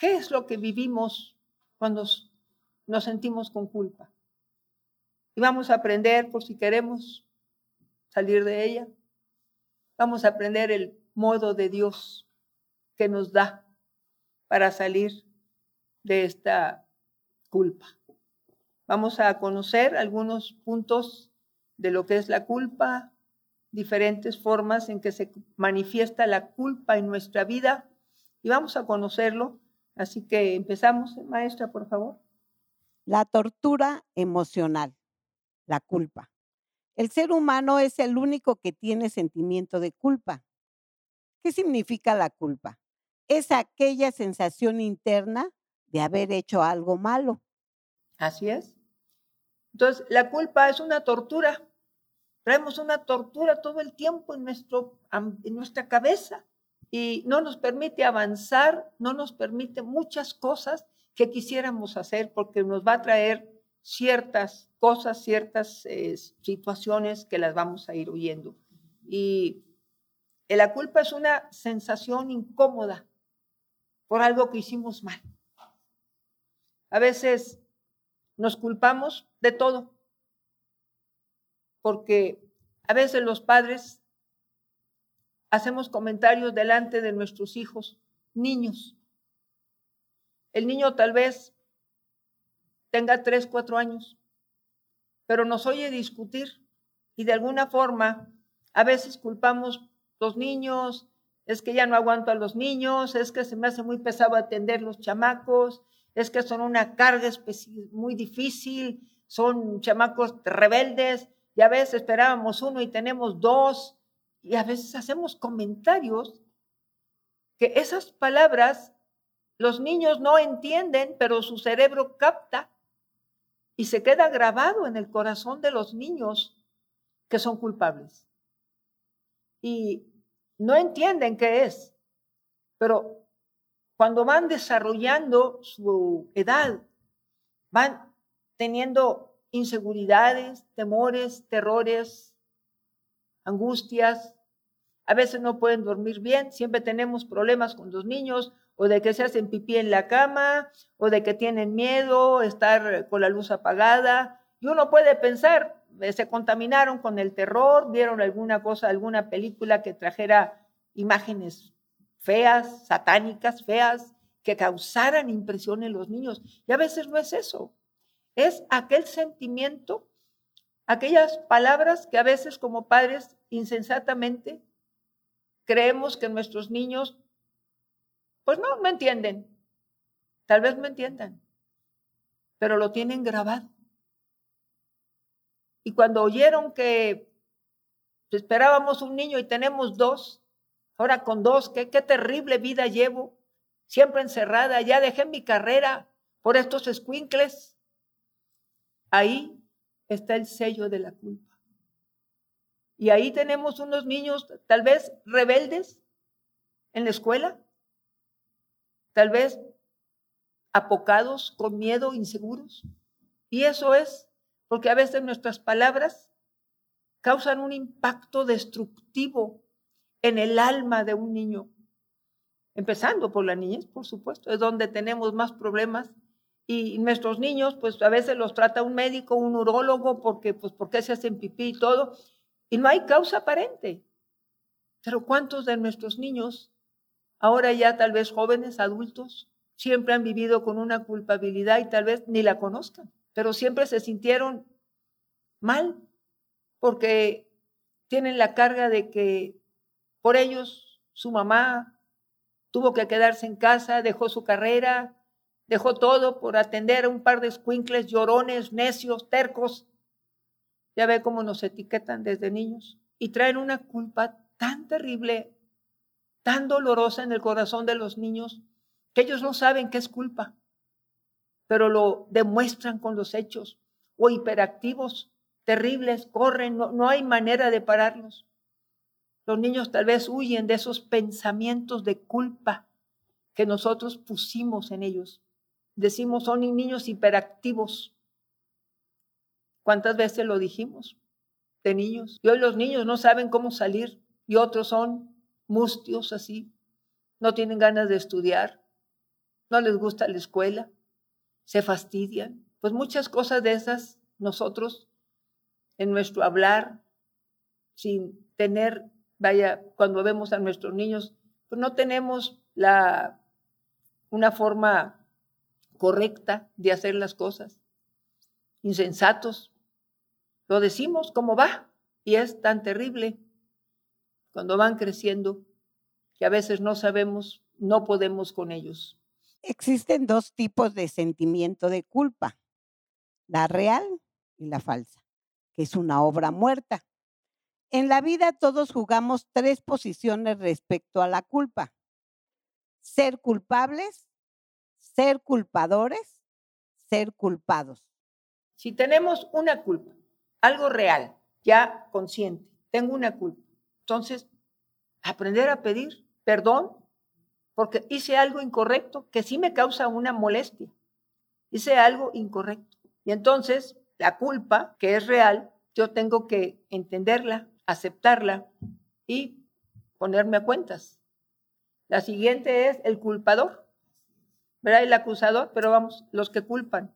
¿Qué es lo que vivimos cuando nos sentimos con culpa? Y vamos a aprender, por si queremos salir de ella, vamos a aprender el modo de Dios que nos da para salir de esta culpa. Vamos a conocer algunos puntos de lo que es la culpa, diferentes formas en que se manifiesta la culpa en nuestra vida y vamos a conocerlo. Así que empezamos, maestra, por favor. La tortura emocional, la culpa. El ser humano es el único que tiene sentimiento de culpa. ¿Qué significa la culpa? Es aquella sensación interna de haber hecho algo malo. Así es. Entonces, la culpa es una tortura. Traemos una tortura todo el tiempo en, nuestro, en nuestra cabeza y no nos permite avanzar, no nos permite muchas cosas que quisiéramos hacer porque nos va a traer ciertas cosas, ciertas eh, situaciones que las vamos a ir oyendo. Y la culpa es una sensación incómoda por algo que hicimos mal. A veces nos culpamos de todo, porque a veces los padres hacemos comentarios delante de nuestros hijos, niños. El niño tal vez tenga tres, cuatro años, pero nos oye discutir y de alguna forma a veces culpamos los niños, es que ya no aguanto a los niños, es que se me hace muy pesado atender los chamacos, es que son una carga muy difícil, son chamacos rebeldes, y a veces esperábamos uno y tenemos dos, y a veces hacemos comentarios que esas palabras los niños no entienden, pero su cerebro capta y se queda grabado en el corazón de los niños que son culpables. Y no entienden qué es, pero cuando van desarrollando su edad, van teniendo inseguridades, temores, terrores, angustias. A veces no pueden dormir bien, siempre tenemos problemas con los niños, o de que se hacen pipí en la cama, o de que tienen miedo, estar con la luz apagada. Y uno puede pensar, eh, se contaminaron con el terror, vieron alguna cosa, alguna película que trajera imágenes feas, satánicas, feas, que causaran impresión en los niños. Y a veces no es eso, es aquel sentimiento, aquellas palabras que a veces como padres insensatamente creemos que nuestros niños, pues no, no entienden. Tal vez no entiendan, pero lo tienen grabado. Y cuando oyeron que esperábamos un niño y tenemos dos, ahora con dos, qué, qué terrible vida llevo, siempre encerrada, ya dejé mi carrera por estos escuincles. Ahí está el sello de la culpa. Y ahí tenemos unos niños tal vez rebeldes en la escuela, tal vez apocados, con miedo, inseguros. Y eso es porque a veces nuestras palabras causan un impacto destructivo en el alma de un niño. Empezando por la niñez, por supuesto, es donde tenemos más problemas. Y nuestros niños, pues a veces los trata un médico, un urólogo, porque, pues, porque se hacen pipí y todo, y no hay causa aparente. Pero ¿cuántos de nuestros niños, ahora ya tal vez jóvenes, adultos, siempre han vivido con una culpabilidad y tal vez ni la conozcan? pero siempre se sintieron mal porque tienen la carga de que por ellos su mamá tuvo que quedarse en casa, dejó su carrera, dejó todo por atender a un par de escuincles llorones, necios, tercos. Ya ve cómo nos etiquetan desde niños y traen una culpa tan terrible, tan dolorosa en el corazón de los niños, que ellos no saben qué es culpa pero lo demuestran con los hechos, o hiperactivos, terribles, corren, no, hay manera de pararlos. Los niños tal vez huyen de esos pensamientos de culpa que nosotros pusimos en ellos. Decimos, son niños hiperactivos. ¿Cuántas veces lo dijimos? De niños. Y hoy los niños no saben cómo salir y otros son mustios así. No tienen ganas de estudiar, no les gusta la escuela, se fastidian. Pues muchas cosas de esas nosotros en nuestro hablar, sin tener, vaya, cuando vemos a nuestros niños, pues no tenemos la, una forma correcta de hacer las cosas. Insensatos. Lo decimos como va y es tan terrible cuando van creciendo que a veces no sabemos, no podemos con ellos. Existen dos tipos de sentimiento de culpa, la real y la falsa, que es una obra muerta. En la vida todos jugamos tres posiciones respecto a la culpa. Ser culpables, ser culpadores, ser culpados. Si tenemos una culpa, algo real, ya consciente, tengo una culpa, entonces aprender a pedir perdón porque hice algo incorrecto que sí me causa una molestia. Hice algo incorrecto. Y entonces la culpa, que es real, yo tengo que entenderla, aceptarla y ponerme a cuentas. La siguiente es el culpador, ¿verdad? El acusador, pero vamos, los que culpan.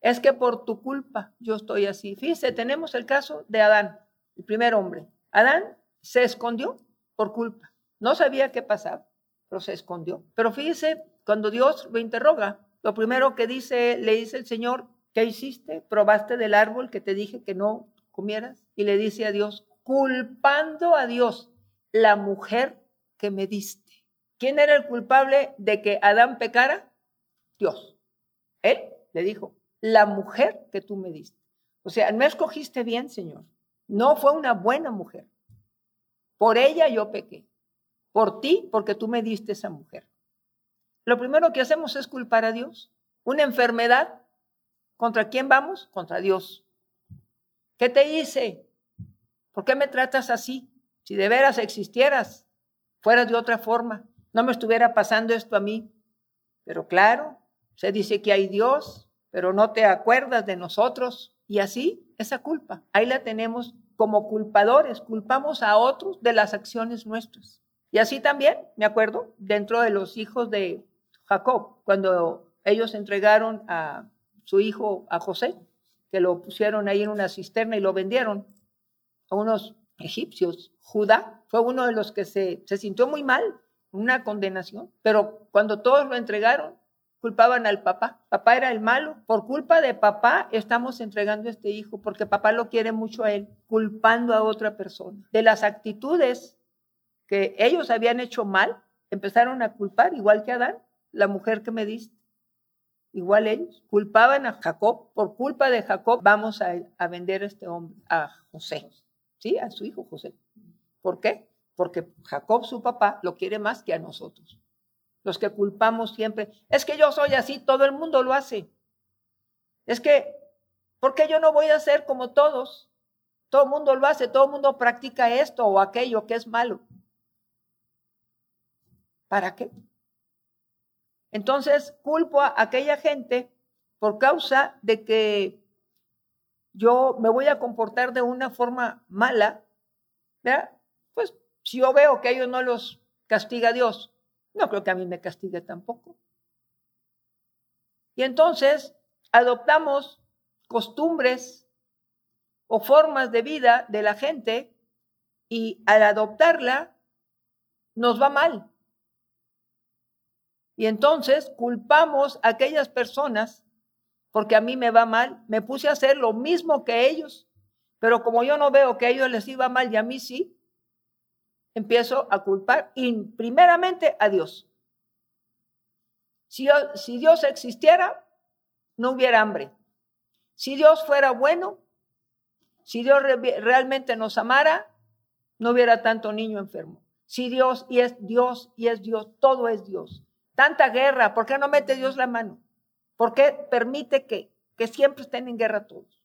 Es que por tu culpa yo estoy así. Fíjese, tenemos el caso de Adán, el primer hombre. Adán se escondió por culpa. No sabía qué pasaba, pero se escondió. Pero fíjese, cuando Dios lo interroga, lo primero que dice, le dice el Señor, ¿qué hiciste? ¿Probaste del árbol que te dije que no comieras? Y le dice a Dios, culpando a Dios, la mujer que me diste. ¿Quién era el culpable de que Adán pecara? Dios. Él le dijo, la mujer que tú me diste. O sea, no escogiste bien, Señor. No fue una buena mujer. Por ella yo pequé. Por ti, porque tú me diste esa mujer. Lo primero que hacemos es culpar a Dios. Una enfermedad, ¿contra quién vamos? Contra Dios. ¿Qué te hice? ¿Por qué me tratas así? Si de veras existieras, fueras de otra forma, no me estuviera pasando esto a mí. Pero claro, se dice que hay Dios, pero no te acuerdas de nosotros. Y así, esa culpa, ahí la tenemos como culpadores, culpamos a otros de las acciones nuestras. Y así también, me acuerdo, dentro de los hijos de Jacob, cuando ellos entregaron a su hijo, a José, que lo pusieron ahí en una cisterna y lo vendieron a unos egipcios. Judá fue uno de los que se, se sintió muy mal, una condenación, pero cuando todos lo entregaron, culpaban al papá. Papá era el malo. Por culpa de papá estamos entregando a este hijo porque papá lo quiere mucho a él, culpando a otra persona. De las actitudes que ellos habían hecho mal, empezaron a culpar, igual que Adán, la mujer que me diste. Igual ellos culpaban a Jacob, por culpa de Jacob vamos a, vender a este hombre, a José, ¿sí? A su hijo José. ¿Por qué? Porque Jacob, su papá, lo quiere más que a nosotros los que culpamos siempre. Es que yo soy así, todo el mundo lo hace. Es que, ¿por qué yo no voy a ser como todos? Todo el mundo lo hace, todo el mundo practica esto o aquello que es malo. ¿Para qué? Entonces culpo a aquella gente por causa de que yo me voy a comportar de una forma mala, ¿verdad? Pues si yo veo que ellos no los castiga Dios, no creo que a mí me castigue tampoco. Y entonces adoptamos costumbres o formas de vida de la gente y al adoptarla nos va mal. Y entonces culpamos a aquellas personas porque a mí me va mal. Me puse a hacer lo mismo que ellos, pero como yo no veo que a ellos les iba mal y a mí sí, empiezo a culpar y primeramente a Dios. Si, Dios existiera, no hubiera hambre. Si Dios fuera bueno, si Dios realmente nos amara, no hubiera tanto niño enfermo. Si Dios y es Dios y es Dios, todo es Dios. Tanta guerra, ¿por qué no mete Dios la mano? ¿Por qué permite que, que siempre estén en guerra todos?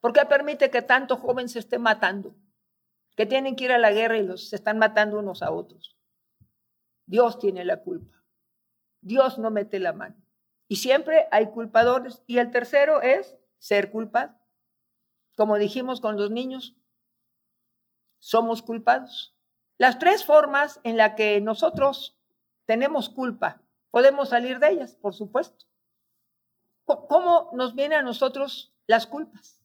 ¿Por qué permite que tanto joven se esté matando? Que tienen que ir a la guerra y los están matando unos a otros. Dios tiene la culpa. Dios no mete la mano. Y siempre hay culpadores. Y el tercero es ser culpado. Como dijimos con los niños, somos culpados. Las tres formas en las que nosotros tenemos culpa Podemos salir de ellas, por supuesto. ¿Cómo nos vienen a nosotros las culpas?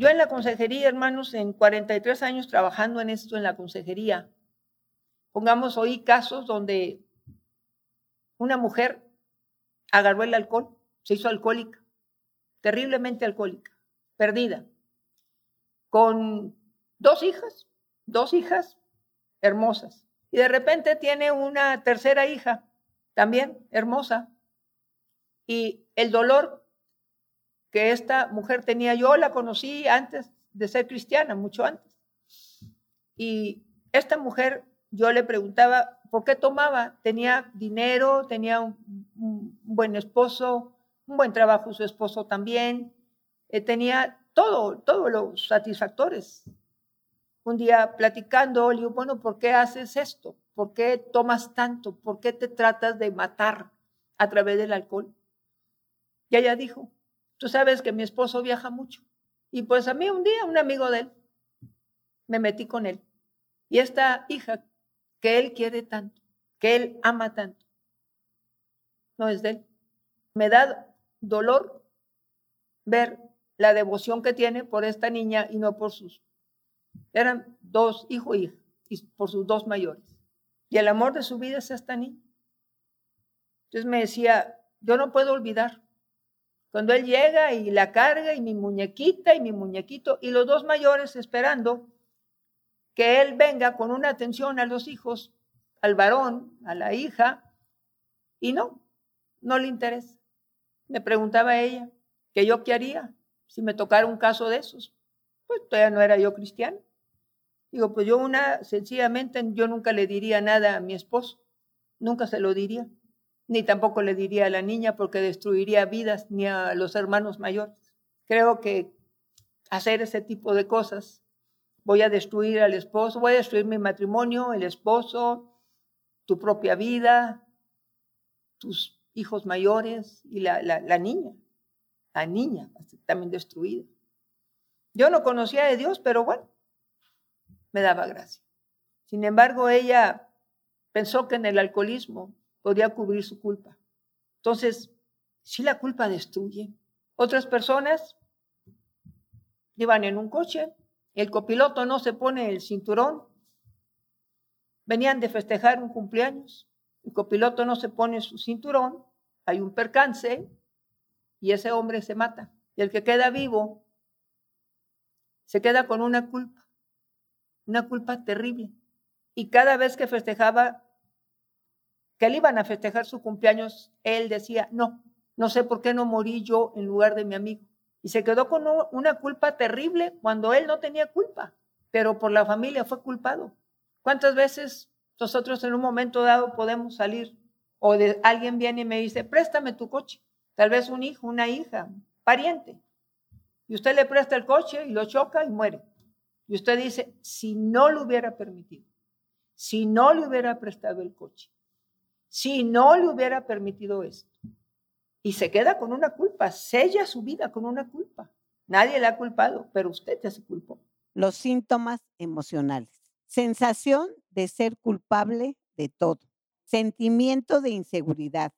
Yo en la consejería, hermanos, en 43 años trabajando en esto en la consejería, pongamos hoy casos donde una mujer agarró el alcohol, se hizo alcohólica, terriblemente alcohólica, perdida, con dos hijas, dos hijas hermosas. Y de repente tiene una tercera hija, también hermosa. Y el dolor que esta mujer tenía, yo la conocí antes de ser cristiana, mucho antes. Y esta mujer, yo le preguntaba, ¿por qué tomaba? Tenía dinero, tenía un, buen esposo, un buen trabajo su esposo también, eh, tenía todo, todos los satisfactores. Un día platicando, le digo, bueno, ¿por qué haces esto? ¿Por qué tomas tanto? ¿Por qué te tratas de matar a través del alcohol? Y ella dijo, tú sabes que mi esposo viaja mucho. Y pues a mí un día, un amigo de él, me metí con él. Y esta hija que él quiere tanto, que él ama tanto, no es de él. Me da dolor ver la devoción que tiene por esta niña y no por sus. Eran dos, hijo y hija, y por sus dos mayores. Y el amor de su vida es esta niña. Entonces me decía, yo no puedo olvidar. Cuando él llega y la carga y mi muñequita y mi muñequito y los dos mayores esperando que él venga con una atención a los hijos, al varón, a la hija, y no, no le interesa. Me preguntaba ella que yo qué haría si me tocara un caso de esos. Pues todavía no era yo cristiana. Digo, pues yo una, sencillamente, yo nunca le diría nada a mi esposo, nunca se lo diría, ni tampoco le diría a la niña porque destruiría vidas ni a los hermanos mayores. Creo que hacer ese tipo de cosas, voy a destruir al esposo, voy a destruir mi matrimonio, el esposo, tu propia vida, tus hijos mayores y la, la, niña, la niña también destruida. Yo no conocía de Dios, pero bueno, me daba gracia. Sin embargo, ella pensó que en el alcoholismo podía cubrir su culpa. Entonces, si la culpa destruye. Otras personas iban en un coche, el copiloto no se pone el cinturón, venían de festejar un cumpleaños, el copiloto no se pone su cinturón, hay un percance y ese hombre se mata. Y el que queda vivo se queda con una culpa, una culpa terrible. Y cada vez que festejaba, que le iban a festejar su cumpleaños, él decía, no, no sé por qué no morí yo en lugar de mi amigo. Y se quedó con una culpa terrible cuando él no tenía culpa, pero por la familia fue culpado. ¿Cuántas veces nosotros en un momento dado podemos salir o alguien viene y me dice, préstame tu coche? Tal vez un hijo, una hija, pariente. Y usted le presta el coche y lo choca y muere. Y usted dice, si no lo hubiera permitido, si no le hubiera prestado el coche, si no le hubiera permitido esto. Y se queda con una culpa, sella su vida con una culpa. Nadie le ha culpado, pero usted ya se culpó. Los síntomas emocionales. Sensación de ser culpable de todo. Sentimiento de inseguridad.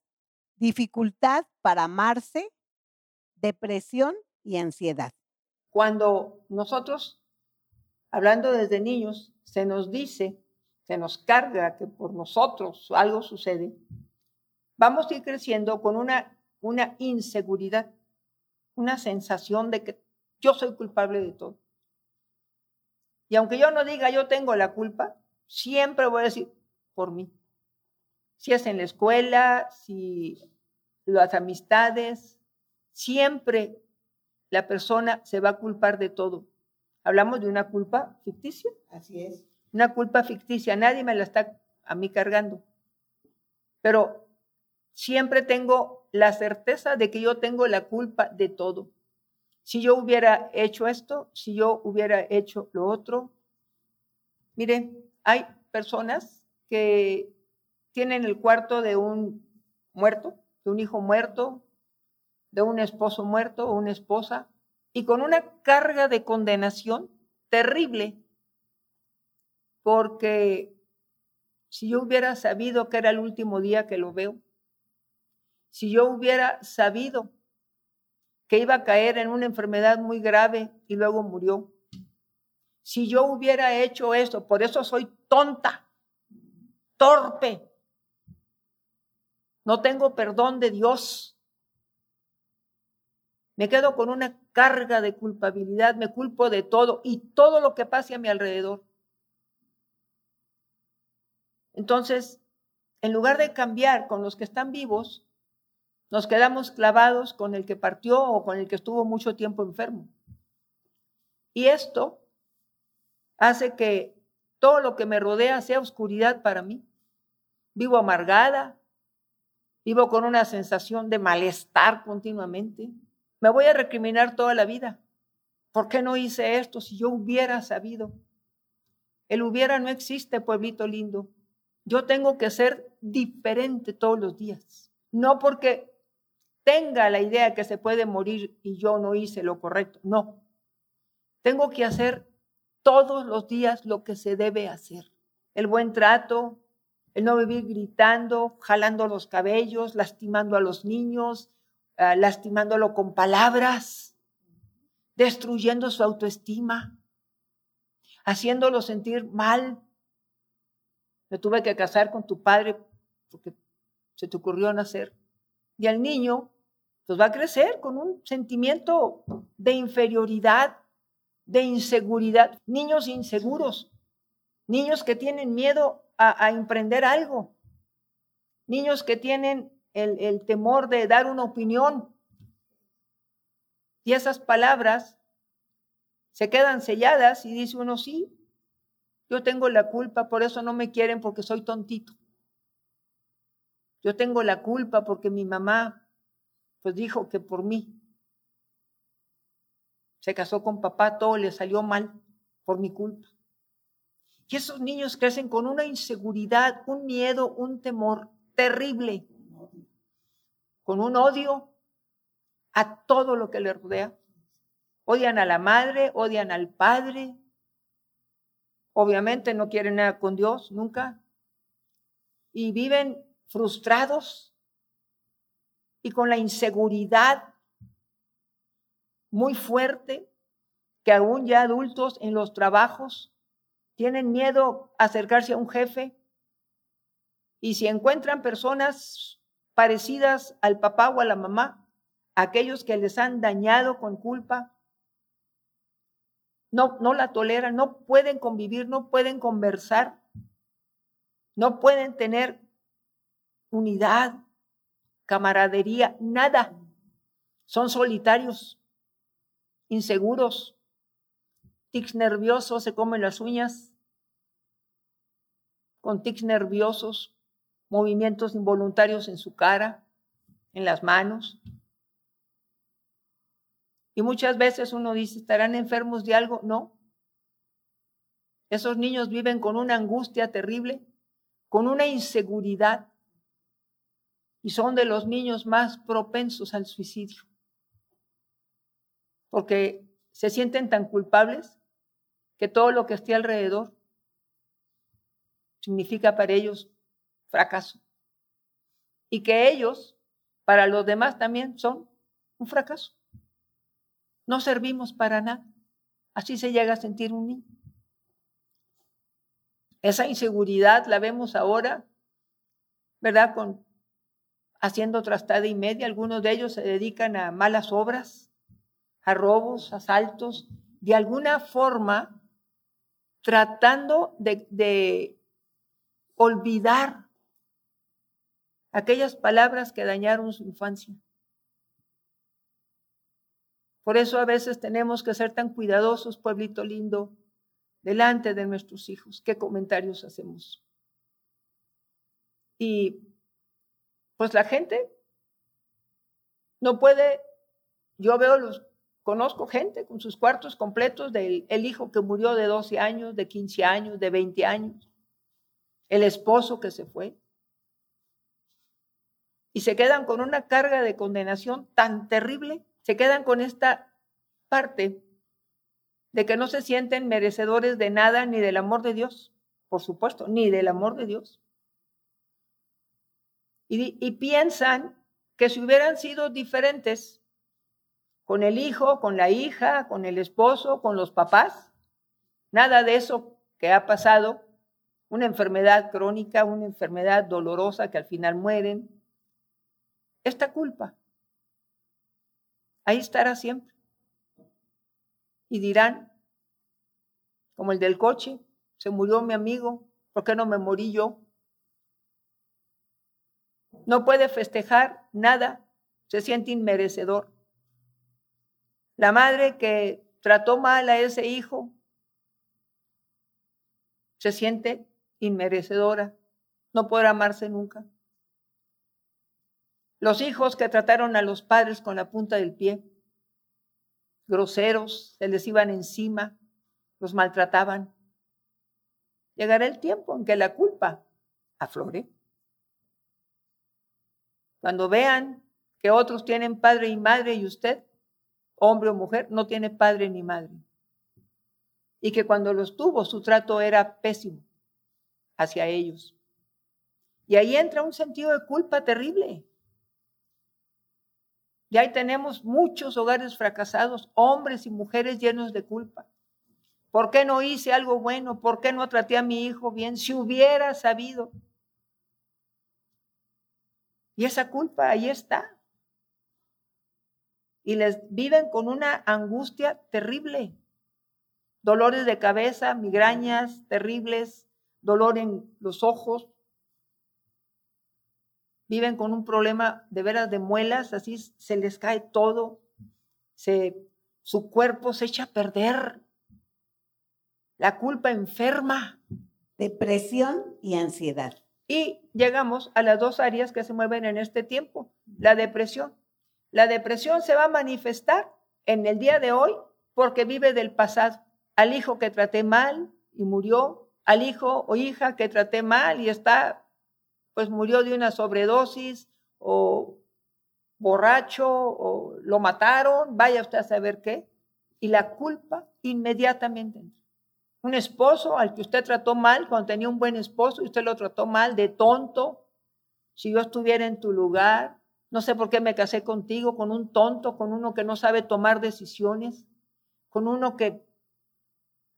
Dificultad para amarse. Depresión y ansiedad. Cuando nosotros, hablando desde niños, se nos dice, se nos carga que por nosotros algo sucede, vamos a ir creciendo con una, una inseguridad, una sensación de que yo soy culpable de todo. Y aunque yo no diga yo tengo la culpa, siempre voy a decir por mí. Si es en la escuela, si las amistades, siempre la persona se va a culpar de todo. Hablamos de una culpa ficticia. Así es. Una culpa ficticia, nadie me la está a mí cargando. Pero siempre tengo la certeza de que yo tengo la culpa de todo si yo hubiera hecho esto, si yo hubiera hecho lo otro. Mire, hay personas que tienen el cuarto de un muerto, de un hijo muerto, de un esposo muerto o una esposa, y con una carga de condenación terrible, porque si yo hubiera sabido que era el último día que lo veo, si yo hubiera sabido que iba a caer en una enfermedad muy grave y luego murió. Si yo hubiera hecho eso, por eso soy tonta, torpe. No tengo perdón de Dios. Me quedo con una carga de culpabilidad, me culpo de todo y todo lo que pase a mi alrededor. Entonces, en lugar de cambiar con los que están vivos, nos quedamos clavados con el que partió o con el que estuvo mucho tiempo enfermo. Y esto hace que todo lo que me rodea sea oscuridad para mí. Vivo amargada, vivo con una sensación de malestar continuamente. Me voy a recriminar toda la vida. ¿Por qué no hice esto si yo hubiera sabido? El hubiera no existe, pueblito lindo. Yo tengo que ser diferente todos los días. No porque tenga la idea que se puede morir y yo no hice lo correcto. No. Tengo que hacer todos los días lo que se debe hacer. El buen trato, el no vivir gritando, jalando los cabellos, lastimando a los niños, uh, lastimándolo con palabras, destruyendo su autoestima, haciéndolo sentir mal. Me tuve que casar con tu padre porque se te ocurrió nacer. Y al niño, pues va a crecer con un sentimiento de inferioridad, de inseguridad. Niños inseguros, niños que tienen miedo a, emprender algo, niños que tienen el, el temor de dar una opinión. Y esas palabras se quedan selladas y dice uno, sí, yo tengo la culpa, por eso no me quieren porque soy tontito. Yo tengo la culpa porque mi mamá pues dijo que por mí se casó con papá, todo le salió mal por mi culpa. Y esos niños crecen con una inseguridad, un miedo, un temor terrible, con un odio a todo lo que le rodea. Odian a la madre, odian al padre. Obviamente no quieren nada con Dios, nunca. Y viven frustrados y con la inseguridad muy fuerte que aún ya adultos en los trabajos tienen miedo a acercarse a un jefe y si encuentran personas parecidas al papá o a la mamá, aquellos que les han dañado con culpa, no, no la toleran, no pueden convivir, no pueden conversar, no pueden tener unidad, camaradería, nada. Son solitarios, inseguros, tics nerviosos, se comen las uñas, con tics nerviosos, movimientos involuntarios en su cara, en las manos. Y muchas veces uno dice, ¿estarán enfermos de algo? No. Esos niños viven con una angustia terrible, con una inseguridad y son de los niños más propensos al suicidio, porque se sienten tan culpables que todo lo que esté alrededor significa para ellos fracaso. Y que ellos, para los demás también, son un fracaso. No servimos para nada. Así se llega a sentir un niño. Esa inseguridad la vemos ahora, ¿verdad? Con haciendo trastada y media. Algunos de ellos se dedican a malas obras, a robos, asaltos, de alguna forma tratando de, de olvidar aquellas palabras que dañaron su infancia. Por eso a veces tenemos que ser tan cuidadosos, pueblito lindo, delante de nuestros hijos. ¿Qué comentarios hacemos? Y pues la gente no puede, yo veo los, conozco gente con sus cuartos completos del el hijo que murió de 12 años, de 15 años, de 20 años, el esposo que se fue. Y se quedan con una carga de condenación tan terrible, se quedan con esta parte de que no se sienten merecedores de nada ni del amor de Dios, por supuesto, ni del amor de Dios. Y, piensan que si hubieran sido diferentes con el hijo, con la hija, con el esposo, con los papás, nada de eso que ha pasado, una enfermedad crónica, una enfermedad dolorosa que al final mueren, esta culpa ahí estará siempre. Y dirán, como el del coche, se murió mi amigo, ¿por qué no me morí yo? No puede festejar nada, se siente inmerecedor. La madre que trató mal a ese hijo se siente inmerecedora, no podrá amarse nunca. Los hijos que trataron a los padres con la punta del pie, groseros, se les iban encima, los maltrataban. Llegará el tiempo en que la culpa aflore. Cuando vean que otros tienen padre y madre y usted, hombre o mujer, no tiene padre ni madre. Y que cuando los tuvo su trato era pésimo hacia ellos. Y ahí entra un sentido de culpa terrible. Y ahí tenemos muchos hogares fracasados, hombres y mujeres llenos de culpa. ¿Por qué no hice algo bueno? ¿Por qué no traté a mi hijo bien? Si hubiera sabido. Y esa culpa ahí está. Y les viven con una angustia terrible. Dolores de cabeza, migrañas terribles, dolor en los ojos. Viven con un problema de veras de muelas, así se les cae todo. Se, su cuerpo se echa a perder. La culpa enferma. Depresión y ansiedad. Y llegamos a las dos áreas que se mueven en este tiempo. La depresión. La depresión se va a manifestar en el día de hoy porque vive del pasado. Al hijo que traté mal y murió, al hijo o hija que traté mal y está, pues murió de una sobredosis o borracho o lo mataron, vaya usted a saber qué. Y la culpa inmediatamente un esposo al que usted trató mal cuando tenía un buen esposo y usted lo trató mal de tonto. Si yo estuviera en tu lugar, no sé por qué me casé contigo, con un tonto, con uno que no sabe tomar decisiones, con uno que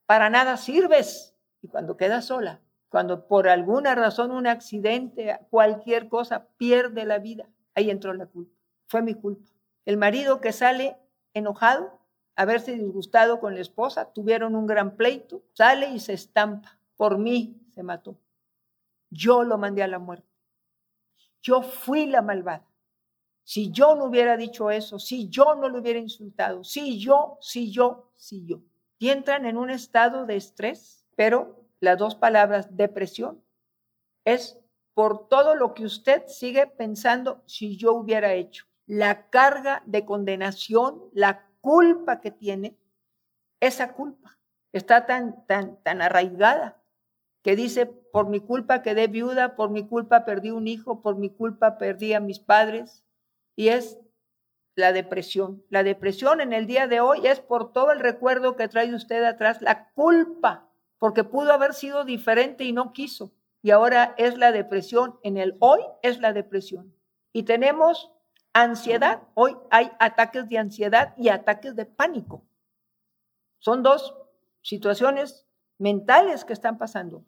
para nada sirves. Y cuando queda sola, cuando por alguna razón, un accidente, cualquier cosa, pierde la vida, ahí entró la culpa. Fue mi culpa. El marido que sale enojado haberse disgustado con la esposa, tuvieron un gran pleito, sale y se estampa. Por mí se mató. Yo lo mandé a la muerte. Yo fui la malvada. Si yo no hubiera dicho eso, si yo no lo hubiera insultado, si yo, si yo, si yo. Y entran en un estado de estrés, pero las dos palabras depresión es por todo lo que usted sigue pensando si yo hubiera hecho. La carga de condenación, la culpa que tiene, esa culpa está tan, tan, tan arraigada que dice, por mi culpa quedé viuda, por mi culpa perdí un hijo, por mi culpa perdí a mis padres. Y es la depresión. La depresión en el día de hoy es por todo el recuerdo que trae usted atrás, la culpa, porque pudo haber sido diferente y no quiso. Y ahora es la depresión. En el hoy es la depresión. Y tenemos Ansiedad, hoy hay ataques de ansiedad y ataques de pánico. Son dos situaciones mentales que están pasando.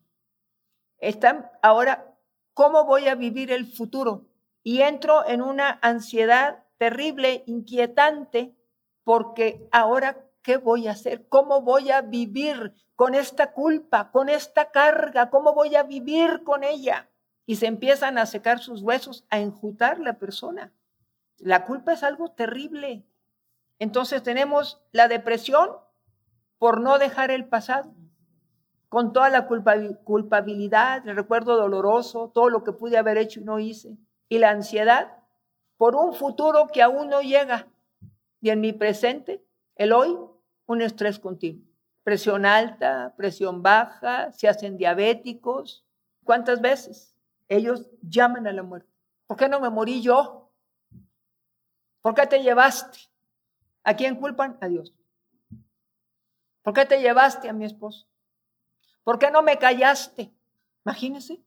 Están ahora, ¿cómo voy a vivir el futuro? Y entro en una ansiedad terrible, inquietante, porque ahora, ¿qué voy a hacer? ¿Cómo voy a vivir con esta culpa, con esta carga? ¿Cómo voy a vivir con ella? Y se empiezan a secar sus huesos, a enjutar la persona. La culpa es algo terrible. Entonces tenemos la depresión por no dejar el pasado, con toda la culpabilidad, el recuerdo doloroso, todo lo que pude haber hecho y no hice, y la ansiedad por un futuro que aún no llega. Y en mi presente, el hoy, un estrés continuo. Presión alta, presión baja, se hacen diabéticos. ¿Cuántas veces ellos llaman a la muerte? ¿Por qué no me morí yo? ¿Por qué te llevaste? ¿A quién culpan? A Dios. ¿Por qué te llevaste a mi esposo? ¿Por qué no me callaste? Imagínense.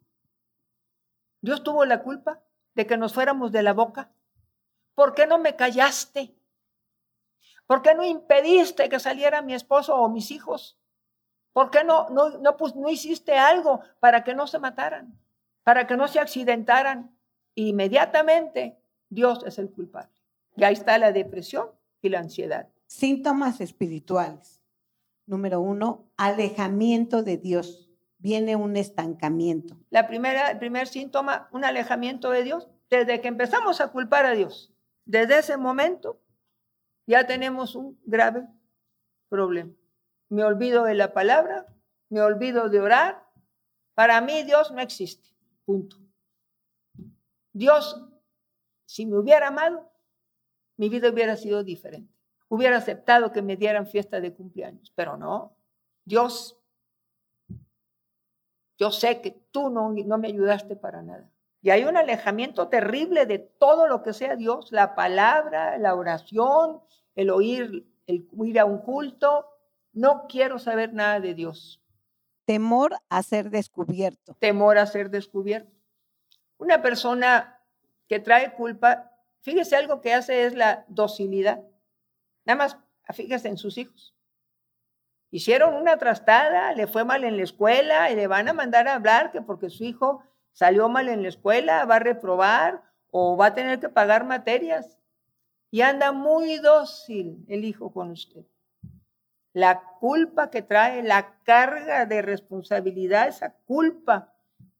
Dios tuvo la culpa de que nos fuéramos de la boca ¿Por qué no me callaste? ¿Por qué no impediste que saliera mi esposo o mis hijos? ¿Por qué no, no, no, pues, no hiciste algo para que no se mataran, para que no se accidentaran? Inmediatamente Dios es el culpable. Y ahí está la depresión y la ansiedad. Síntomas espirituales. Número uno, alejamiento de Dios. Viene un estancamiento. La primera, el primer síntoma, un alejamiento de Dios, desde que empezamos a culpar a Dios. Desde ese momento ya tenemos un grave problema. Me olvido de la palabra, me olvido de orar. Para mí Dios no existe. Punto. Dios, si me hubiera amado, mi vida hubiera sido diferente. Hubiera aceptado que me dieran fiesta de cumpleaños, pero no. Dios, yo sé que tú no, no me ayudaste para nada. Y hay un alejamiento terrible de todo lo que sea Dios, la palabra, la oración, el oír, el ir a un culto. No quiero saber nada de Dios. Temor a ser descubierto. Temor a ser descubierto. Una persona que trae culpa, fíjese algo que hace es la docilidad. Nada más fíjese en sus hijos. Hicieron una trastada, le fue mal en la escuela y le van a mandar a hablar que porque su hijo salió mal en la escuela, va a reprobar o va a tener que pagar materias. Y anda muy dócil el hijo con usted. La culpa que trae, la carga de responsabilidad, esa culpa,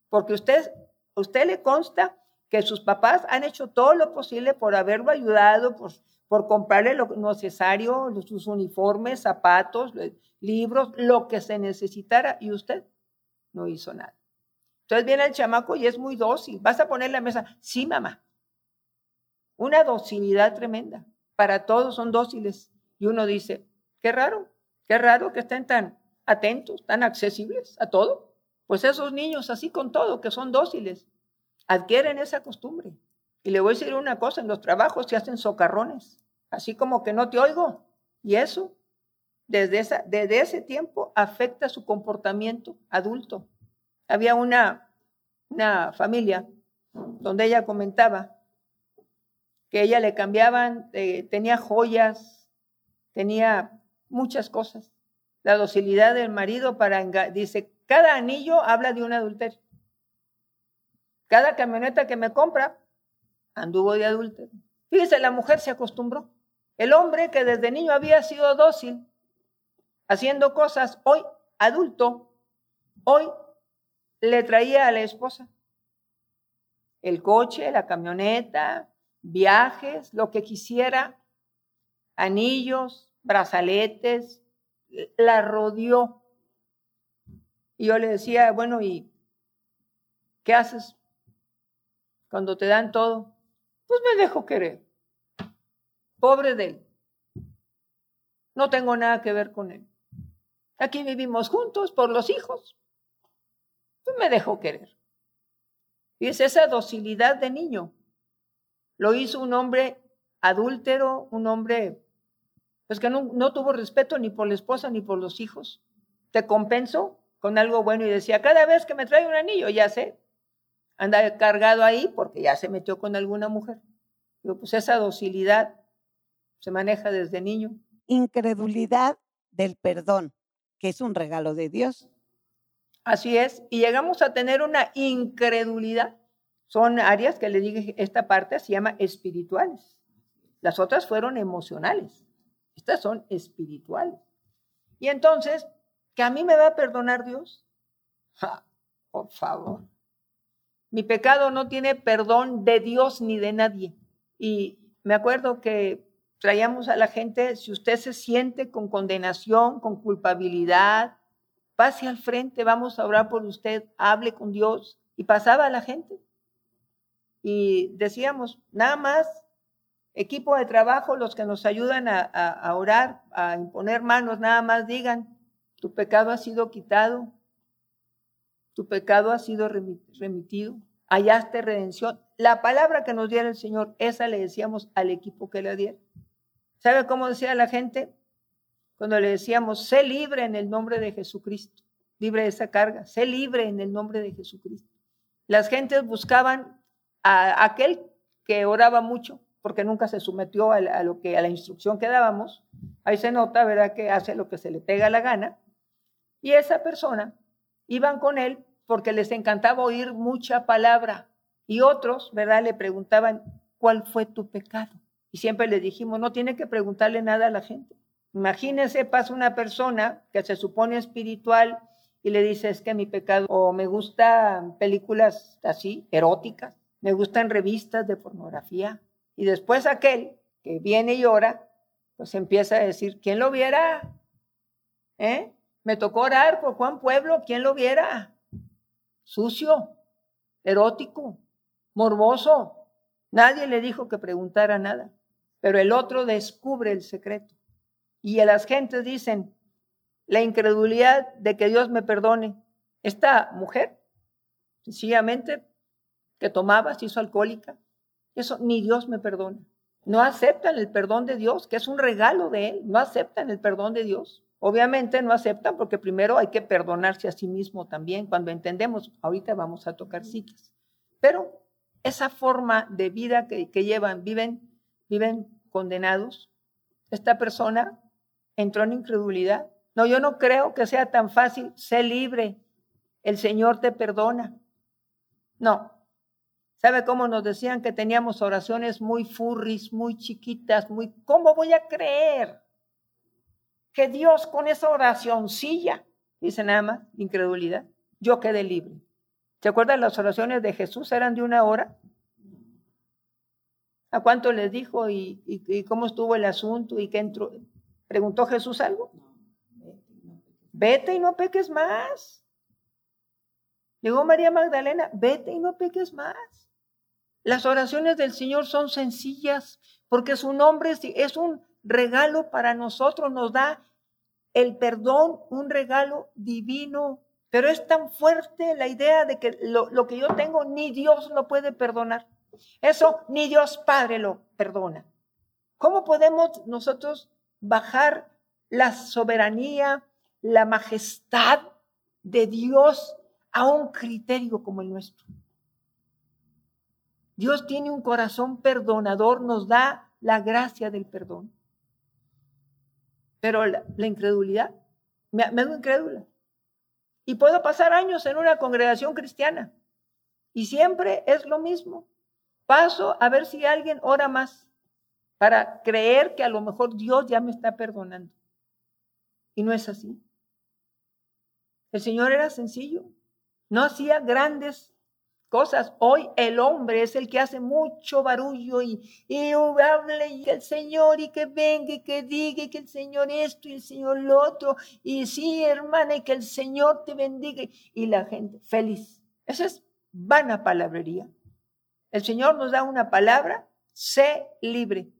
porque usted, usted le consta que sus papás han hecho todo lo posible por haberlo ayudado, por, por comprarle lo necesario, sus uniformes, zapatos, libros, lo que se necesitara, y usted no hizo nada. Entonces viene el chamaco y es muy dócil. ¿Vas a poner la mesa? Sí, mamá. Una docilidad tremenda. Para todos son dóciles. Y uno dice, qué raro, qué raro que estén tan atentos, tan accesibles a todo. Pues esos niños así con todo, que son dóciles, adquieren esa costumbre. Y le voy a decir una cosa, en los trabajos se hacen socarrones, así como que no te oigo. Y eso, desde, ese tiempo, afecta su comportamiento adulto. Había una, una familia donde ella comentaba que ella le cambiaban, eh, tenía joyas, tenía muchas cosas. La docilidad del marido para, dice, cada anillo habla de un adulterio. Cada camioneta que me compra anduvo de adúltero. Fíjese, la mujer se acostumbró. El hombre que desde niño había sido dócil, haciendo cosas, hoy adulto, hoy le traía a la esposa el coche, la camioneta, viajes, lo que quisiera, anillos, brazaletes, la rodeó. Y yo le decía, bueno, ¿y qué haces cuando te dan todo? Pues me dejo querer. Pobre de él. No tengo nada que ver con él. Aquí vivimos juntos por los hijos. Pues me dejó querer. Y es esa docilidad de niño. Lo hizo un hombre adúltero, un hombre pues que no, no, tuvo respeto ni por la esposa ni por los hijos. Te compenso con algo bueno y decía, cada vez que me trae un anillo, ya sé, anda cargado ahí porque ya se metió con alguna mujer. Digo, pues esa docilidad se maneja desde niño. Incredulidad del perdón, que es un regalo de Dios. Así es, y llegamos a tener una incredulidad. Son áreas que le dije, esta parte se llama espirituales. Las otras fueron emocionales. Estas son espirituales. Y entonces, ¿que a mí me va a perdonar Dios? por favor. Mi pecado no tiene perdón de Dios ni de nadie. Y me acuerdo que traíamos a la gente, si usted se siente con condenación, con culpabilidad, pase al frente, vamos a orar por usted, hable con Dios. Y pasaba a la gente. Y decíamos, nada más, equipo de trabajo, los que nos ayudan a, orar, a imponer manos, nada más digan, tu pecado ha sido quitado, tu pecado ha sido remitido, hallaste redención. La palabra que nos diera el Señor, esa le decíamos al equipo que le diera. ¿Sabe cómo decía la gente? cuando le decíamos, sé libre en el nombre de Jesucristo, libre de esa carga, sé libre en el nombre de Jesucristo. Las gentes buscaban a aquel que oraba mucho, porque nunca se sometió a, lo que, a la instrucción que dábamos. Ahí se nota, ¿verdad?, que hace lo que se le pega la gana. Y esa persona iban con él porque les encantaba oír mucha palabra. Y otros, ¿verdad?, le preguntaban, ¿cuál fue tu pecado? Y siempre le dijimos, no tiene que preguntarle nada a la gente. Imagínese, pasa una persona que se supone espiritual y le dice, es que mi pecado, o me gustan películas así, eróticas, me gustan revistas de pornografía. Y después aquel que viene y ora, pues empieza a decir, ¿quién lo viera? ¿Eh? Me tocó orar por Juan Pueblo, ¿quién lo viera? Sucio, erótico, morboso. Nadie le dijo que preguntara nada, pero el otro descubre el secreto. Y las gentes dicen, la incredulidad de que Dios me perdone. Esta mujer, sencillamente, que tomaba, se hizo alcohólica, eso ni Dios me perdona. No aceptan el perdón de Dios, que es un regalo de Él, no aceptan el perdón de Dios. Obviamente no aceptan porque primero hay que perdonarse a sí mismo también. Cuando entendemos, ahorita vamos a tocar citas. Pero esa forma de vida que, que llevan, viven, viven condenados. Esta persona entró en incredulidad. No, yo no creo que sea tan fácil. Sé libre. El Señor te perdona. No. ¿Sabe cómo nos decían que teníamos oraciones muy furris, muy chiquitas, muy... ¿Cómo voy a creer que Dios con esa oracioncilla, dice nada más, incredulidad, yo quedé libre? ¿Se acuerdan las oraciones de Jesús? Eran de una hora. ¿A cuánto les dijo y, y cómo estuvo el asunto y qué entró? ¿Preguntó Jesús algo? Vete y no peques más. Llegó María Magdalena, vete y no peques más. Las oraciones del Señor son sencillas porque su nombre es un regalo para nosotros, nos da el perdón, un regalo divino. Pero es tan fuerte la idea de que lo, lo, que yo tengo ni Dios lo puede perdonar. Eso ni Dios Padre lo perdona. ¿Cómo podemos nosotros bajar la soberanía, la majestad de Dios a un criterio como el nuestro. Dios tiene un corazón perdonador, nos da la gracia del perdón. Pero la, incredulidad, me, me hago incrédula. Y puedo pasar años en una congregación cristiana y siempre es lo mismo. Paso a ver si alguien ora más para creer que a lo mejor Dios ya me está perdonando. Y no es así. El Señor era sencillo, no hacía grandes cosas. Hoy el hombre es el que hace mucho barullo y, y hable y el Señor y que venga y que diga y que el Señor esto y el Señor lo otro. Y sí, hermana, y que el Señor te bendiga. Y la gente feliz. Esa es vana palabrería. El Señor nos da una palabra, sé libre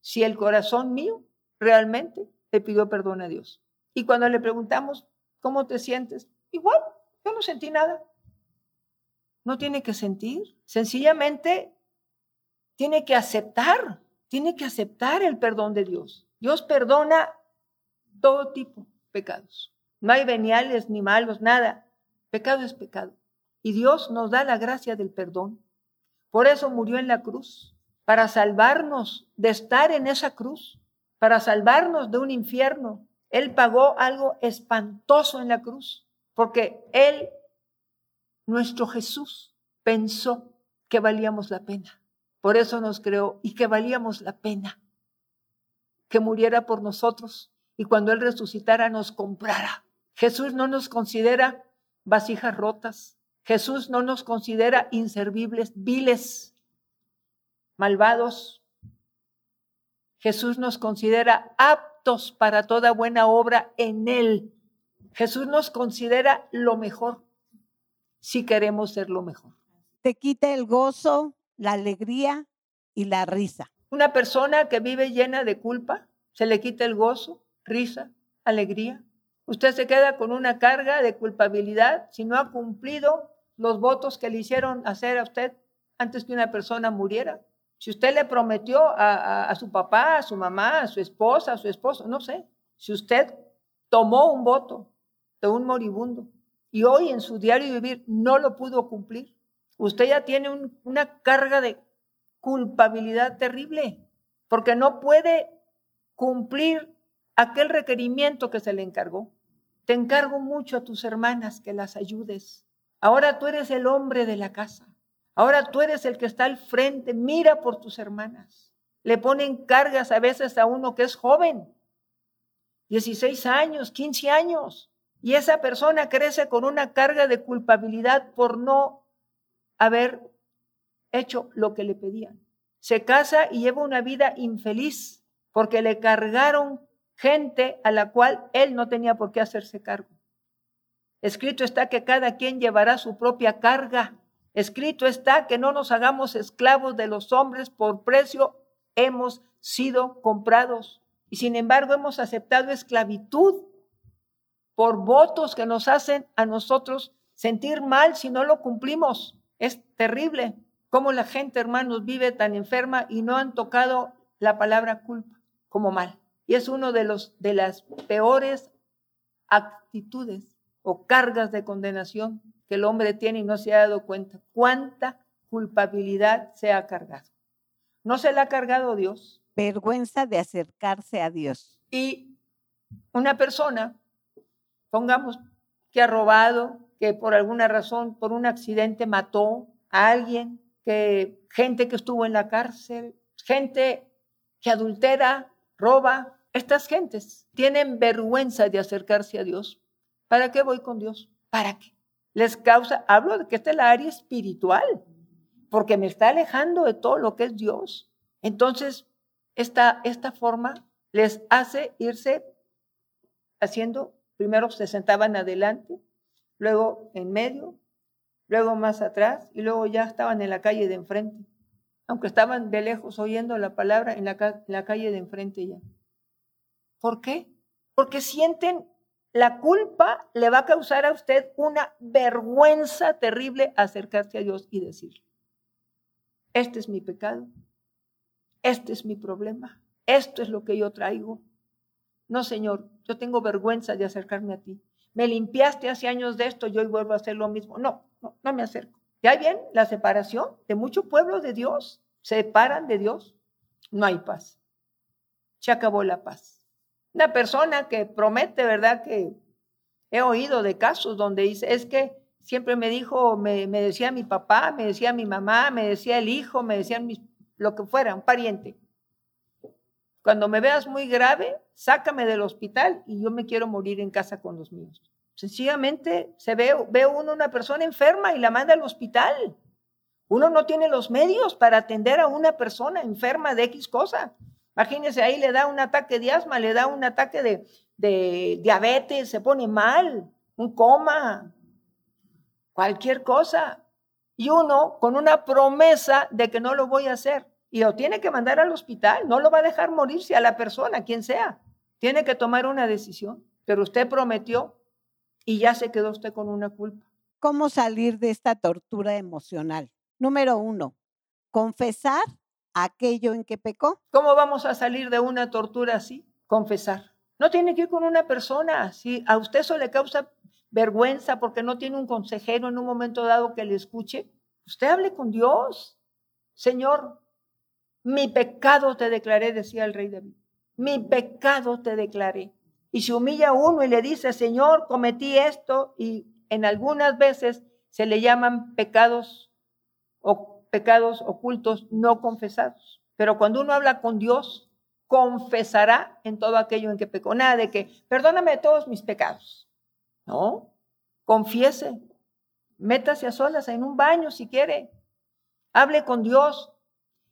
si el corazón mío realmente le pidió perdón a Dios. Y cuando le preguntamos, ¿cómo te sientes? Igual, yo no sentí nada. No tiene que sentir, sencillamente tiene que aceptar, tiene que aceptar el perdón de Dios. Dios perdona todo tipo de pecados. No hay veniales ni malos, nada. Pecado es pecado. Y Dios nos da la gracia del perdón. Por eso murió en la cruz para salvarnos de estar en esa cruz, para salvarnos de un infierno. Él pagó algo espantoso en la cruz, porque Él, nuestro Jesús, pensó que valíamos la pena. Por eso nos creó y que valíamos la pena que muriera por nosotros y cuando Él resucitara nos comprara. Jesús no nos considera vasijas rotas. Jesús no nos considera inservibles, viles malvados. Jesús nos considera aptos para toda buena obra en Él. Jesús nos considera lo mejor si queremos ser lo mejor. Te quita el gozo, la alegría y la risa. Una persona que vive llena de culpa, se le quita el gozo, risa, alegría. Usted se queda con una carga de culpabilidad si no ha cumplido los votos que le hicieron hacer a usted antes que una persona muriera. Si usted le prometió a, su papá, a su mamá, a su esposa, a su esposo, no sé, si usted tomó un voto de un moribundo y hoy en su diario vivir no lo pudo cumplir, usted ya tiene una carga de culpabilidad terrible, porque no puede cumplir aquel requerimiento que se le encargó. Te encargo mucho a tus hermanas que las ayudes. Ahora tú eres el hombre de la casa. Ahora tú eres el que está al frente. Mira por tus hermanas. Le ponen cargas a veces a uno que es joven. 16 años, 15 años. Y esa persona crece con una carga de culpabilidad por no haber hecho lo que le pedían. Se casa y lleva una vida infeliz porque le cargaron gente a la cual él no tenía por qué hacerse cargo. Escrito está que cada quien llevará su propia carga. Escrito está que no nos hagamos esclavos de los hombres por precio hemos sido comprados. Y sin embargo hemos aceptado esclavitud por votos que nos hacen a nosotros sentir mal si no lo cumplimos. Es terrible cómo la gente, hermanos, vive tan enferma y no han tocado la palabra culpa como mal. Y es uno de los de las peores actitudes o cargas de condenación que el hombre tiene y no se ha dado cuenta. ¿Cuánta culpabilidad se ha cargado? ¿No se la ha cargado Dios? Vergüenza de acercarse a Dios. Y una persona, pongamos que ha robado, que por alguna razón, por un accidente mató a alguien, que gente que estuvo en la cárcel, gente que adultera, roba, estas gentes tienen vergüenza de acercarse a Dios. ¿Para qué voy con Dios? ¿Para qué? Les causa, hablo de que esta es la área espiritual, porque me está alejando de todo lo que es Dios. Entonces, esta, esta forma les hace irse haciendo, primero se sentaban adelante, luego en medio, luego más atrás y luego ya estaban en la calle de enfrente, aunque estaban de lejos oyendo la palabra en la, calle de enfrente ya. ¿Por qué? Porque sienten la culpa le va a causar a usted una vergüenza terrible acercarse a Dios y decir, este es mi pecado, este es mi problema, esto es lo que yo traigo. No, Señor, yo tengo vergüenza de acercarme a ti. Me limpiaste hace años de esto, yo hoy vuelvo a hacer lo mismo. No, no, no me acerco. Ya bien la separación de muchos pueblos de Dios. Se separan de Dios. No hay paz. Se acabó la paz. Una persona que promete, ¿verdad? Que he oído de casos donde dice, es que siempre me dijo, me, decía mi papá, me decía mi mamá, me decía el hijo, me decían lo que fuera, un pariente. Cuando me veas muy grave, sácame del hospital y yo me quiero morir en casa con los míos. Sencillamente se ve, ve uno una persona enferma y la manda al hospital. Uno no tiene los medios para atender a una persona enferma de X cosa. Imagínense, ahí le da un ataque de asma, le da un ataque de, diabetes, se pone mal, un coma, cualquier cosa. Y uno con una promesa de que no lo voy a hacer. Y lo tiene que mandar al hospital, no lo va a dejar morirse a la persona, quien sea. Tiene que tomar una decisión. Pero usted prometió y ya se quedó usted con una culpa. ¿Cómo salir de esta tortura emocional? Número uno, confesar aquello en que pecó. ¿Cómo vamos a salir de una tortura así? Confesar. No tiene que ir con una persona. Si a usted eso le causa vergüenza porque no tiene un consejero en un momento dado que le escuche, usted hable con Dios. Señor, mi pecado te declaré, decía el rey David. Mi pecado te declaré. Y se humilla uno y le dice, Señor, cometí esto, y en algunas veces se le llaman pecados o pecados ocultos no confesados. Pero cuando uno habla con Dios, confesará en todo aquello en que pecó. Nada de que, perdóname todos mis pecados. No, confiese. Métase a solas en un baño si quiere. Hable con Dios.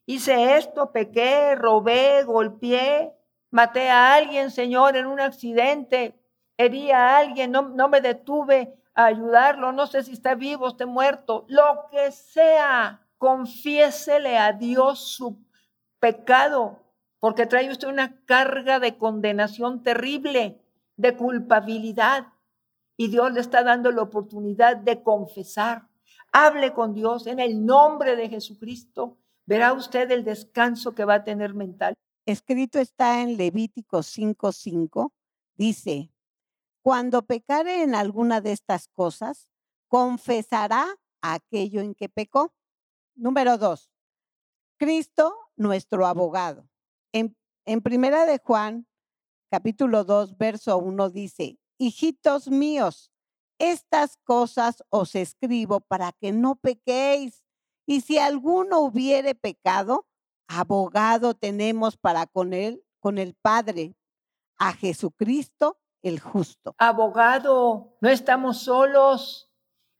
Hice esto, pequé, robé, golpeé, maté a alguien, Señor, en un accidente, herí a alguien, no, no me detuve a ayudarlo, no sé si está vivo, está muerto, lo que sea confiésele a Dios su pecado, porque trae usted una carga de condenación terrible, de culpabilidad, y Dios le está dando la oportunidad de confesar. Hable con Dios en el nombre de Jesucristo. Verá usted el descanso que va a tener mental. Escrito está en Levítico 5:5, dice, cuando pecare en alguna de estas cosas, confesará aquello en que pecó Número dos, Cristo, nuestro abogado. En, en Primera de Juan, capítulo 2, verso 1 dice, hijitos míos, estas cosas os escribo para que no pequéis. Y si alguno hubiere pecado, abogado tenemos para con él, con el Padre, a Jesucristo el justo. Abogado, no estamos solos.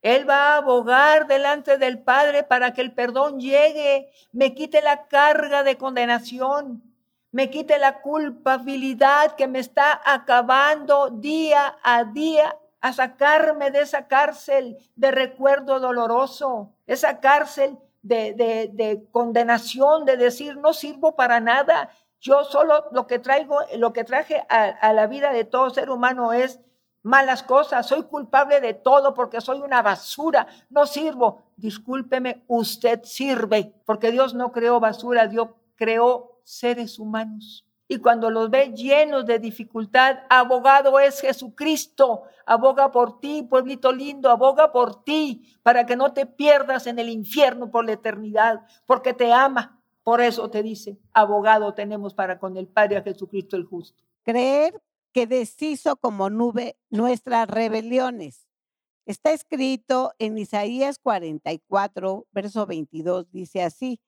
Él va a abogar delante del Padre para que el perdón llegue, me quite la carga de condenación, me quite la culpabilidad que me está acabando día a día a sacarme de esa cárcel de recuerdo doloroso, esa cárcel de, de, condenación, de decir, no sirvo para nada. Yo solo lo que traigo, lo que traje a, a la vida de todo ser humano es malas cosas, soy culpable de todo porque soy una basura, no sirvo. Discúlpeme, usted sirve, porque Dios no creó basura, Dios creó seres humanos. Y cuando los ve llenos de dificultad, abogado es Jesucristo. Aboga por ti, pueblito lindo, aboga por ti, para que no te pierdas en el infierno por la eternidad, porque te ama. Por eso te dice, abogado tenemos para con el Padre a Jesucristo el justo. Creer que deshizo como nube nuestras rebeliones. Está escrito en Isaías 44, verso 22, dice así,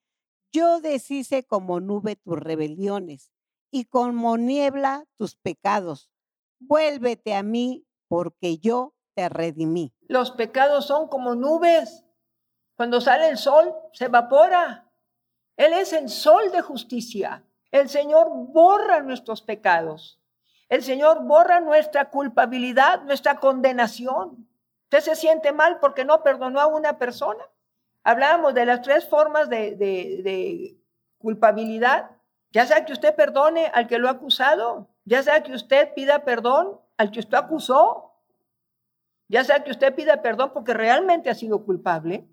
yo deshice como nube tus rebeliones y como niebla tus pecados. Vuélvete a mí porque yo te redimí. Los pecados son como nubes. Cuando sale el sol, se evapora. Él es el sol de justicia. El Señor borra nuestros pecados. El Señor borra nuestra culpabilidad, nuestra condenación. ¿Usted se siente mal porque no perdonó a una persona? Hablábamos de las tres formas de, de, de culpabilidad. Ya sea que usted perdone al que lo ha acusado, ya sea que usted pida perdón al que usted acusó, ya sea que usted pida perdón porque realmente ha sido culpable.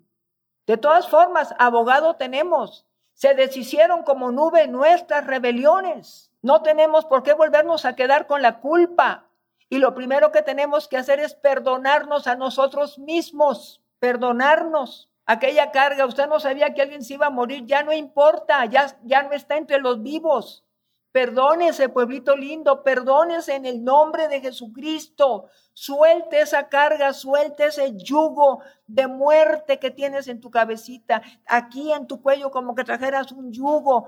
De todas formas, abogado tenemos. Se deshicieron como nube nuestras rebeliones. No tenemos por qué volvernos a quedar con la culpa. Y lo primero que tenemos que hacer es perdonarnos a nosotros mismos, perdonarnos aquella carga, usted no sabía que alguien se iba a morir, ya no importa, ya, ya no está entre los vivos. Perdónese, pueblito lindo, perdónese en el nombre de Jesucristo. Suelte esa carga, suelte ese yugo de muerte que tienes en tu cabecita, aquí en tu cuello, como que trajeras un yugo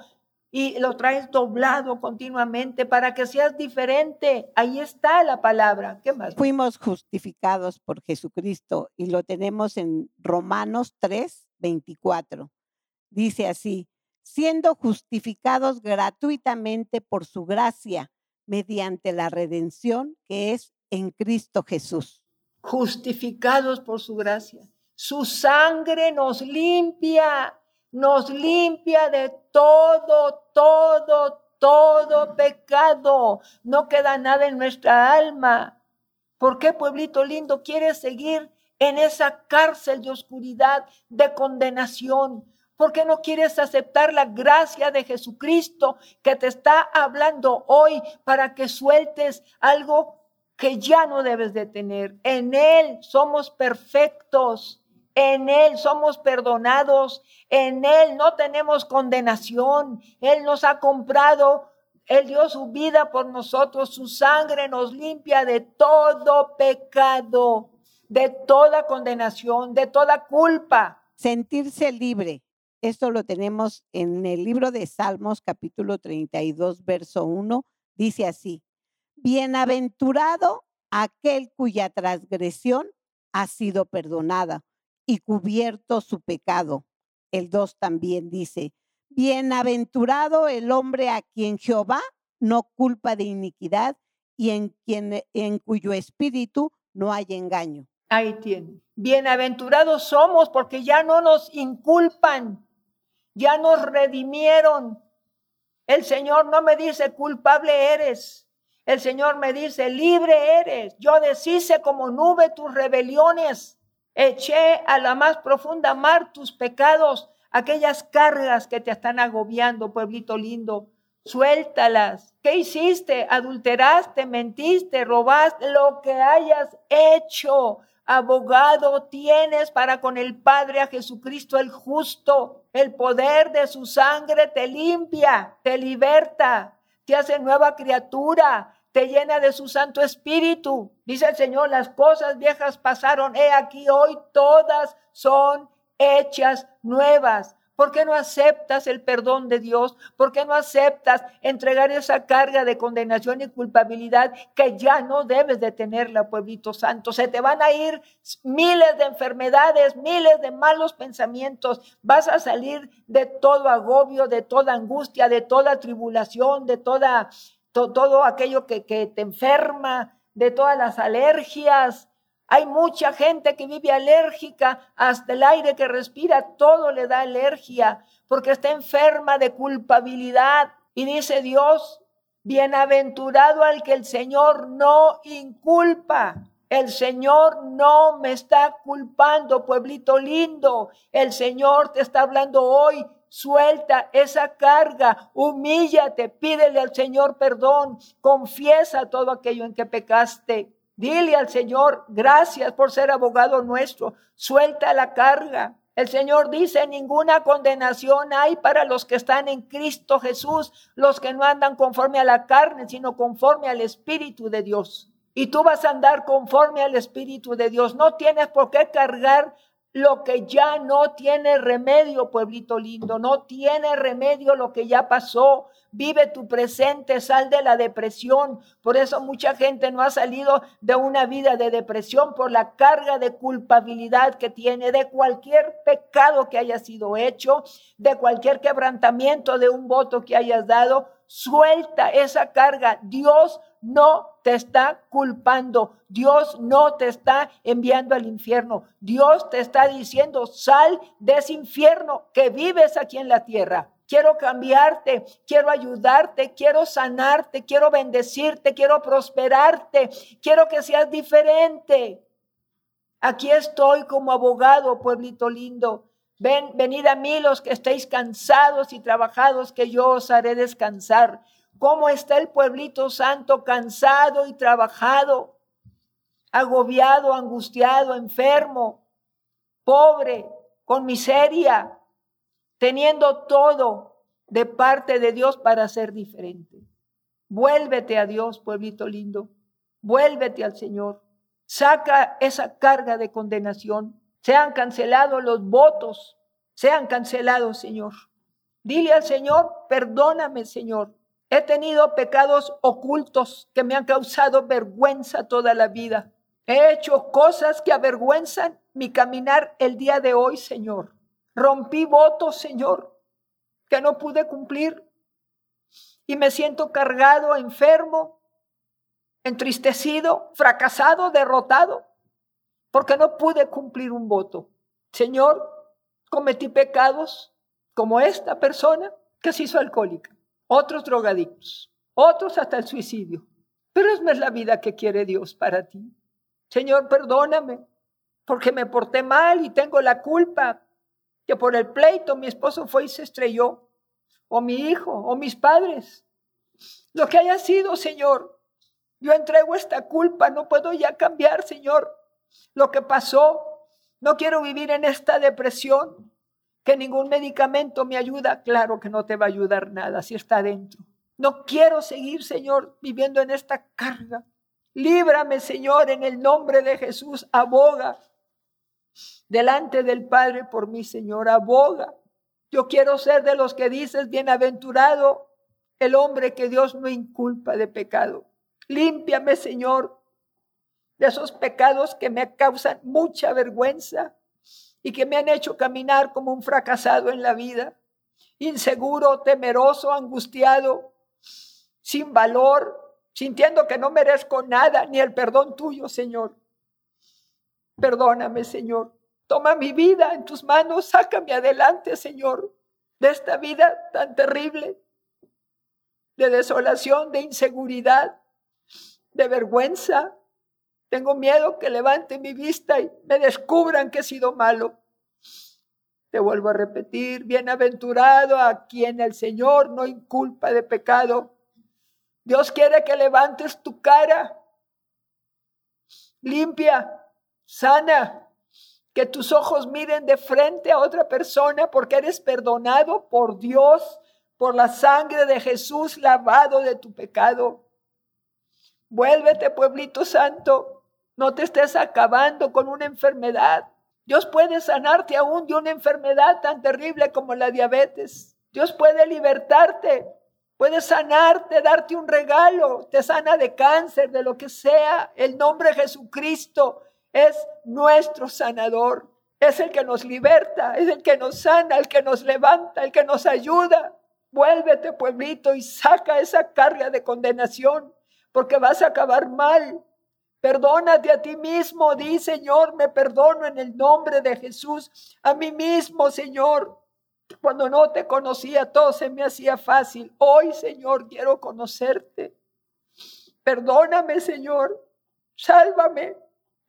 y lo traes doblado continuamente para que seas diferente. Ahí está la palabra. ¿Qué más? Fuimos justificados por Jesucristo y lo tenemos en Romanos 3, 24. Dice así, siendo justificados gratuitamente por su gracia mediante la redención que es en Cristo Jesús. Justificados por su gracia. Su sangre nos limpia nos limpia de todo, todo, todo pecado. No queda nada en nuestra alma. ¿Por qué, pueblito lindo, quieres seguir en esa cárcel de oscuridad, de condenación? ¿Por qué no quieres aceptar la gracia de Jesucristo que te está hablando hoy para que sueltes algo que ya no debes de tener? En Él somos perfectos. En Él somos perdonados, en Él no tenemos condenación, Él nos ha comprado, Él dio su vida por nosotros, su sangre nos limpia de todo pecado, de toda condenación, de toda culpa. Sentirse libre. Esto lo tenemos en el libro de Salmos capítulo 32, verso 1. Dice así, bienaventurado aquel cuya transgresión ha sido perdonada y cubierto su pecado. El 2 también dice, bienaventurado el hombre a quien Jehová no culpa de iniquidad y en quien en cuyo espíritu no hay engaño. Ahí tiene. Bienaventurados somos porque ya no nos inculpan, ya nos redimieron. El Señor no me dice culpable eres. El Señor me dice libre eres. Yo deshice como nube tus rebeliones Eché a la más profunda mar tus pecados, aquellas cargas que te están agobiando, pueblito lindo. Suéltalas. ¿Qué hiciste? Adulteraste, mentiste, robaste, lo que hayas hecho. abogado tienes para con el Padre a Jesucristo el justo. El poder de su sangre te limpia, te liberta, te hace nueva criatura, te llena de su Santo Espíritu. Dice el Señor, las cosas viejas pasaron, he aquí hoy todas son hechas nuevas. ¿Por qué no aceptas el perdón de Dios? ¿Por qué no aceptas entregar esa carga de condenación y culpabilidad que ya no debes de tenerla, pueblito santo? Se te van a ir miles de enfermedades, miles de malos pensamientos. Vas a salir de todo agobio, de toda angustia, de toda tribulación, de toda, todo aquello que, que te enferma, de todas las alergias, hay mucha gente que vive alérgica, hasta el aire que respira, todo le da alergia, porque está enferma de culpabilidad. Y dice Dios, bienaventurado al que el Señor no inculpa. El Señor no me está culpando, pueblito lindo. El Señor te está hablando hoy. Suelta esa carga, humíllate, pídele al Señor perdón, confiesa todo aquello en que pecaste. Dile al Señor, gracias por ser abogado nuestro. Suelta la carga. El Señor dice, ninguna condenación hay para los que están en Cristo Jesús, los que no andan conforme a la carne, sino conforme al Espíritu de Dios. Y tú vas a andar conforme al Espíritu de Dios. No tienes por qué cargar lo que ya no tiene remedio, pueblito lindo, no tiene remedio lo que ya pasó. Vive tu presente, sal de la depresión. Por eso mucha gente no ha salido de una vida de depresión por la carga de culpabilidad que tiene de cualquier pecado que haya sido hecho, de cualquier quebrantamiento de un voto que hayas dado. Suelta esa carga. Dios no te está culpando. Dios no te está enviando al infierno. Dios te está diciendo, sal de ese infierno que vives aquí en la tierra. Quiero cambiarte, quiero ayudarte, quiero sanarte, quiero bendecirte, quiero prosperarte, quiero que seas diferente. Aquí estoy como abogado, pueblito lindo. Ven, venid a mí los que estéis cansados y trabajados, que yo os haré descansar. ¿Cómo está el pueblito santo cansado y trabajado, agobiado, angustiado, enfermo, pobre, con miseria, teniendo todo de parte de Dios para ser diferente? Vuélvete a Dios, pueblito lindo. Vuélvete al Señor. Saca esa carga de condenación. Sean cancelados los votos. Sean cancelados, Señor. Dile al Señor, perdóname, Señor. He tenido pecados ocultos que me han causado vergüenza toda la vida. He hecho cosas que avergüenzan mi caminar el día de hoy, Señor. Rompí votos, Señor, que no pude cumplir. Y me siento cargado, enfermo, entristecido, fracasado, derrotado, porque no pude cumplir un voto. Señor, cometí pecados como esta persona que se hizo alcohólica otros drogadictos, otros hasta el suicidio. Pero es la vida que quiere Dios para ti. Señor, perdóname, porque me porté mal y tengo la culpa que por el pleito mi esposo fue y se estrelló, o mi hijo, o mis padres. Lo que haya sido, Señor, yo entrego esta culpa, no puedo ya cambiar, Señor, lo que pasó. No quiero vivir en esta depresión que ningún medicamento me ayuda, claro que no te va a ayudar nada si está dentro. No quiero seguir, Señor, viviendo en esta carga. Líbrame, Señor, en el nombre de Jesús. Aboga delante del Padre por mí, Señor. Aboga. Yo quiero ser de los que dices, bienaventurado el hombre que Dios no inculpa de pecado. Límpiame, Señor, de esos pecados que me causan mucha vergüenza y que me han hecho caminar como un fracasado en la vida, inseguro, temeroso, angustiado, sin valor, sintiendo que no merezco nada, ni el perdón tuyo, Señor. Perdóname, Señor. Toma mi vida en tus manos, sácame adelante, Señor, de esta vida tan terrible, de desolación, de inseguridad, de vergüenza, tengo miedo que levante mi vista y me descubran que he sido malo. Te vuelvo a repetir, bienaventurado a quien el Señor no inculpa de pecado. Dios quiere que levantes tu cara limpia, Sana. Que tus ojos miren de frente a otra persona porque eres perdonado por Dios, por la sangre de Jesús lavado de tu pecado. Vuélvete, pueblito santo. No te estés acabando con una enfermedad. Dios puede sanarte aún de una enfermedad tan terrible como la diabetes. Dios puede libertarte, puede sanarte, darte un regalo, te sana de cáncer, de lo que sea. El nombre de Jesucristo es nuestro sanador. Es el que nos liberta, es el que nos sana, el que nos levanta, el que nos ayuda. Vuélvete, pueblito, y saca esa carga de condenación, porque vas a acabar mal. Perdónate a ti mismo, di Señor, me perdono en el nombre de Jesús, a mí mismo, Señor. Cuando no te conocía, todo se me hacía fácil. Hoy, Señor, quiero conocerte. Perdóname, Señor. Sálvame.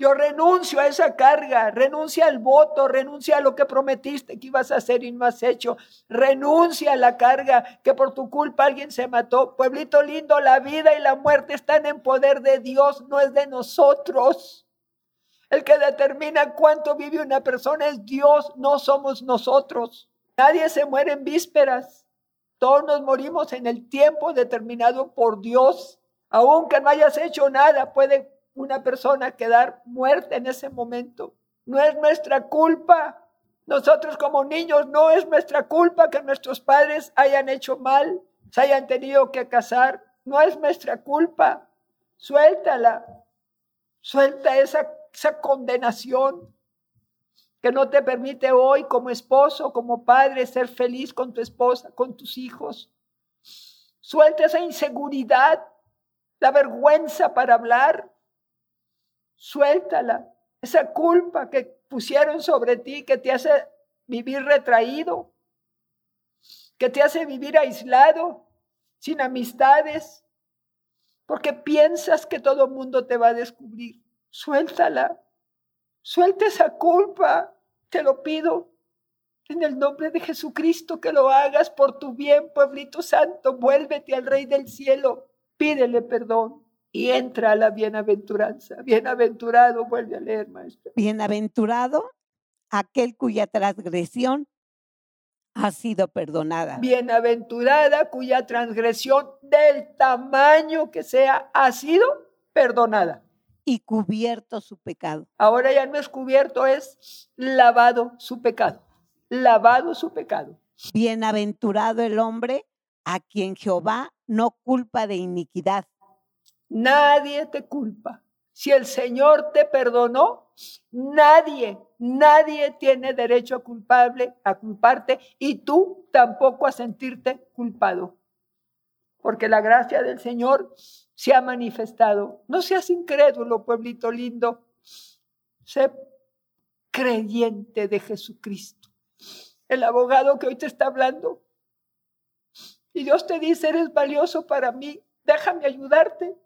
Yo renuncio a esa carga, renuncia al voto, renuncia a lo que prometiste que ibas a hacer y no has hecho. Renuncia a la carga que por tu culpa alguien se mató. Pueblito lindo, la vida y la muerte están en poder de Dios, no es de nosotros. El que determina cuánto vive una persona es Dios, no somos nosotros. Nadie se muere en vísperas. Todos nos morimos en el tiempo determinado por Dios. Aunque no hayas hecho nada, puede una persona quedar muerta en ese momento. No es nuestra culpa. Nosotros como niños no es nuestra culpa que nuestros padres hayan hecho mal, se hayan tenido que casar. No es nuestra culpa. Suéltala. Suelta esa, esa condenación que no te permite hoy como esposo, como padre, ser feliz con tu esposa, con tus hijos. Suelta esa inseguridad, la vergüenza para hablar. Suéltala, esa culpa que pusieron sobre ti que te hace vivir retraído, que te hace vivir aislado, sin amistades, porque piensas que todo el mundo te va a descubrir. Suéltala. Suelta esa culpa, te lo pido. En el nombre de Jesucristo, que lo hagas por tu bien, pueblito santo. Vuélvete al Rey del cielo. Pídele perdón y entra a la bienaventuranza. Bienaventurado, vuelve a leer, maestro. Bienaventurado aquel cuya transgresión ha sido perdonada. Bienaventurada cuya transgresión del tamaño que sea ha sido perdonada y cubierto su pecado. Ahora ya no es cubierto, es lavado su pecado. Lavado su pecado. Bienaventurado el hombre a quien Jehová no culpa de iniquidad. Nadie te culpa. Si el Señor te perdonó, nadie, nadie tiene derecho a culpable, a culparte y tú tampoco a sentirte culpado. Porque la gracia del Señor se ha manifestado. No seas incrédulo, pueblito lindo. Sé creyente de Jesucristo. El abogado que hoy te está hablando. Y Dios te dice, eres valioso para mí. Déjame ayudarte.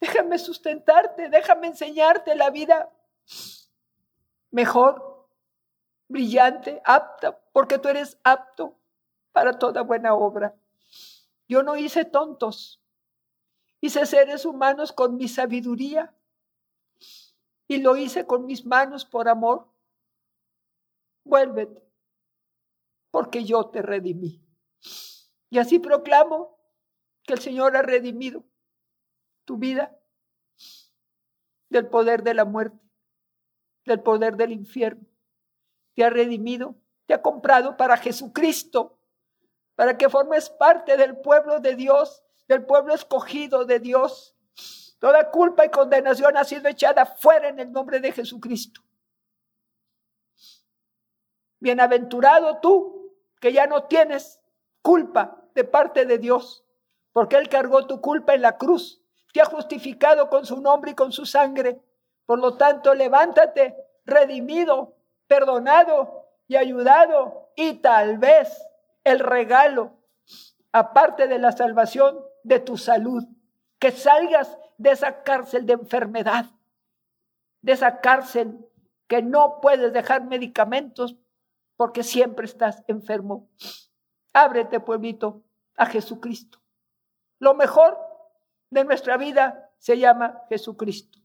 Déjame sustentarte. Déjame enseñarte la vida mejor, brillante, apta, porque tú eres apto para toda buena obra. Yo no hice tontos, Hice seres humanos con mi sabiduría y lo hice con mis manos por amor. Vuélvete, porque yo te redimí. Y así proclamo que el Señor ha redimido tu vida del poder de la muerte, del poder del infierno. Te ha redimido, te ha comprado para Jesucristo, para que formes parte del pueblo de Dios del pueblo escogido de Dios. Toda culpa y condenación ha sido echada fuera en el nombre de Jesucristo. Bienaventurado tú, que ya no tienes culpa de parte de Dios, porque Él cargó tu culpa en la cruz, te ha justificado con su nombre y con su sangre. Por lo tanto, levántate, redimido, perdonado y ayudado, y tal vez el regalo, aparte de la salvación, de tu salud, que salgas de esa cárcel de enfermedad, de esa cárcel que no puedes dejar medicamentos porque siempre estás enfermo. Ábrete, pueblito, a Jesucristo. Lo mejor de nuestra vida se llama Jesucristo.